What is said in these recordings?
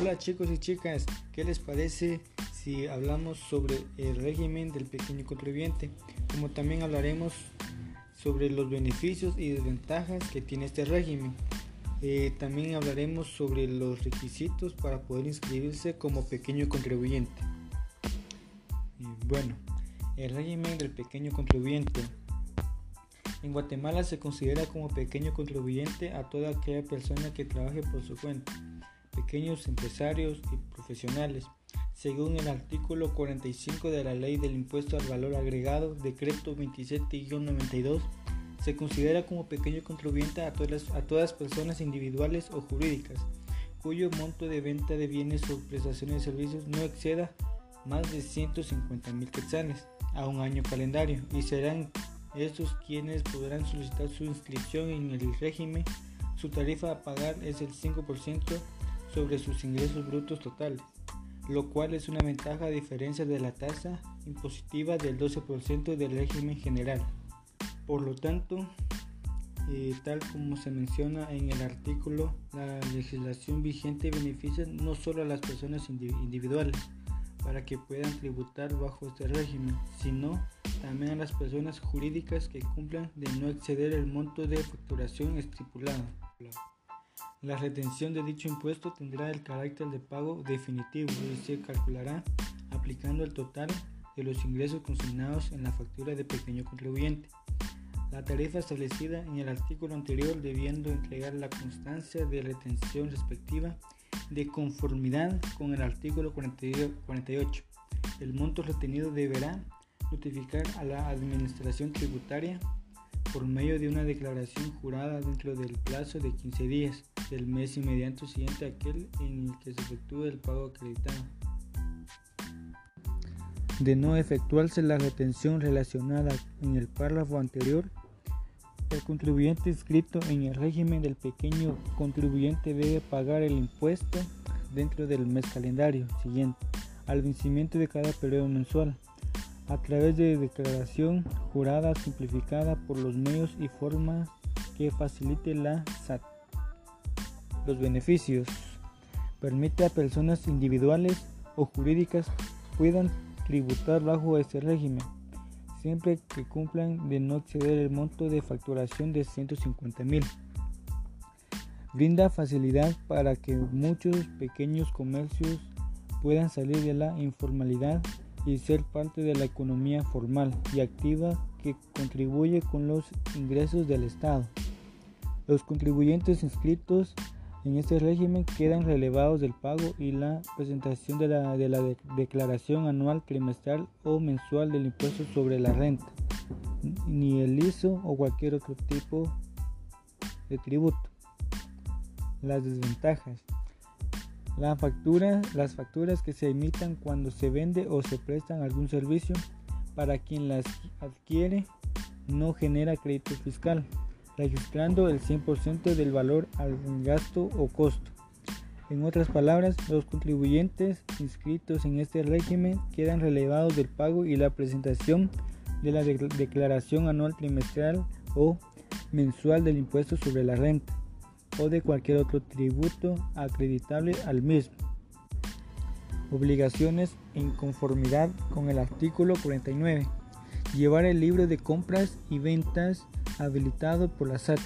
Hola chicos y chicas, ¿qué les parece si hablamos sobre el régimen del pequeño contribuyente? Como también hablaremos sobre los beneficios y desventajas que tiene este régimen. Eh, también hablaremos sobre los requisitos para poder inscribirse como pequeño contribuyente. bueno, el régimen del pequeño contribuyente. En Guatemala se considera como pequeño contribuyente a toda aquella persona que trabaje por su cuenta pequeños empresarios y profesionales, según el artículo 45 de la Ley del Impuesto al Valor Agregado, decreto 27-92, se considera como pequeño contribuyente a todas, a todas personas individuales o jurídicas cuyo monto de venta de bienes o prestaciones de servicios no exceda más de 150 mil quetzales a un año calendario y serán estos quienes podrán solicitar su inscripción en el régimen. Su tarifa a pagar es el 5% sobre sus ingresos brutos totales, lo cual es una ventaja a diferencia de la tasa impositiva del 12% del régimen general. Por lo tanto, eh, tal como se menciona en el artículo, la legislación vigente beneficia no solo a las personas individuales para que puedan tributar bajo este régimen, sino también a las personas jurídicas que cumplan de no exceder el monto de facturación estipulado. La retención de dicho impuesto tendrá el carácter de pago definitivo y se calculará aplicando el total de los ingresos consignados en la factura de pequeño contribuyente. La tarifa establecida en el artículo anterior debiendo entregar la constancia de retención respectiva de conformidad con el artículo 48. El monto retenido deberá notificar a la Administración Tributaria por medio de una declaración jurada dentro del plazo de 15 días del mes inmediato siguiente a aquel en el que se efectúe el pago acreditado. De no efectuarse la retención relacionada en el párrafo anterior, el contribuyente inscrito en el régimen del pequeño contribuyente debe pagar el impuesto dentro del mes calendario siguiente al vencimiento de cada periodo mensual a través de declaración jurada simplificada por los medios y formas que facilite la SAT. Los beneficios. Permite a personas individuales o jurídicas puedan tributar bajo este régimen, siempre que cumplan de no exceder el monto de facturación de 150 mil. Brinda facilidad para que muchos pequeños comercios puedan salir de la informalidad y ser parte de la economía formal y activa que contribuye con los ingresos del Estado. Los contribuyentes inscritos en este régimen quedan relevados del pago y la presentación de la, de la declaración anual, trimestral o mensual del impuesto sobre la renta, ni el ISO o cualquier otro tipo de tributo. Las desventajas factura, las facturas que se emitan cuando se vende o se prestan algún servicio para quien las adquiere no genera crédito fiscal, registrando el 100% del valor al gasto o costo. En otras palabras, los contribuyentes inscritos en este régimen quedan relevados del pago y la presentación de la declaración anual trimestral o mensual del impuesto sobre la renta o de cualquier otro tributo acreditable al mismo. Obligaciones en conformidad con el artículo 49. Llevar el libro de compras y ventas habilitado por la SAT,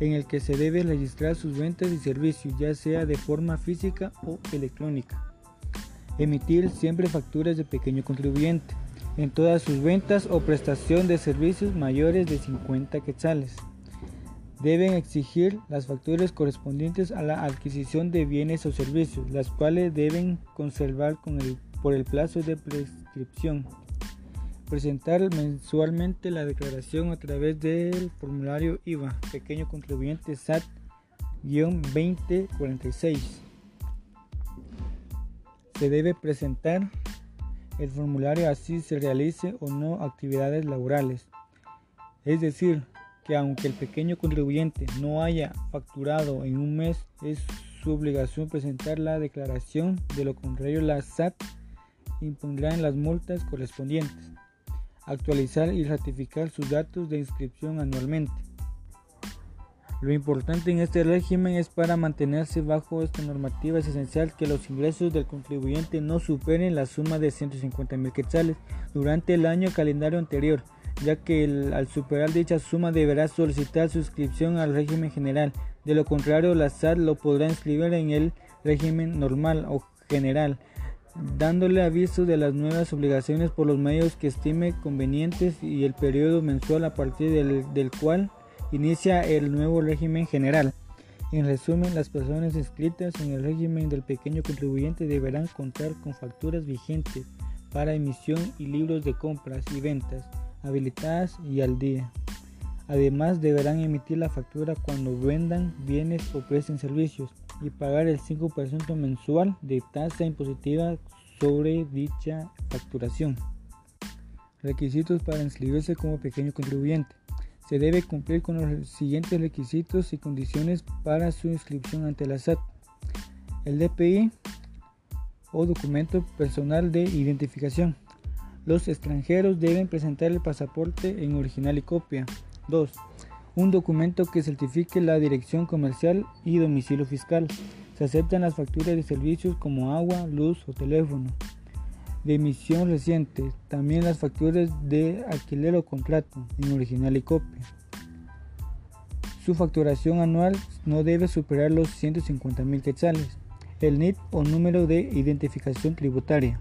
en el que se debe registrar sus ventas y servicios, ya sea de forma física o electrónica. Emitir siempre facturas de pequeño contribuyente en todas sus ventas o prestación de servicios mayores de 50 quetzales deben exigir las facturas correspondientes a la adquisición de bienes o servicios, las cuales deben conservar por el plazo de prescripción. Presentar mensualmente la declaración a través del formulario IVA, pequeño contribuyente SAT-2046. Se debe presentar el formulario así se realice o no actividades laborales. Es decir, que aunque el pequeño contribuyente no haya facturado en un mes, es su obligación presentar la declaración, de lo contrario la SAT impondrá en las multas correspondientes. Actualizar y ratificar sus datos de inscripción anualmente. Lo importante en este régimen es para mantenerse bajo esta normativa es esencial que los ingresos del contribuyente no superen la suma de 150 mil quetzales durante el año calendario anterior, ya que al superar dicha suma deberá solicitar suscripción al régimen general. De lo contrario, la SAT lo podrá inscribir en el régimen normal o general, dándole aviso de las nuevas obligaciones por los medios que estime convenientes y el periodo mensual a partir del, del cual inicia el nuevo régimen general. En resumen, las personas inscritas en el régimen del pequeño contribuyente deberán contar con facturas vigentes para emisión y libros de compras y ventas habilitadas y al día. Además, deberán emitir la factura cuando vendan bienes o presten servicios y pagar el 5% mensual de tasa impositiva sobre dicha facturación. Requisitos para inscribirse como pequeño contribuyente se debe cumplir con los siguientes requisitos y condiciones para su inscripción ante la SAT. El DPI o documento personal de identificación. Los extranjeros deben presentar el pasaporte en original y copia. 2. Un documento que certifique la dirección comercial y domicilio fiscal. Se aceptan las facturas de servicios como agua, luz o teléfono de emisión reciente, también las facturas de alquiler o contrato en original y copia. Su facturación anual no debe superar los 150 mil quetzales. El NIT o número de identificación tributaria.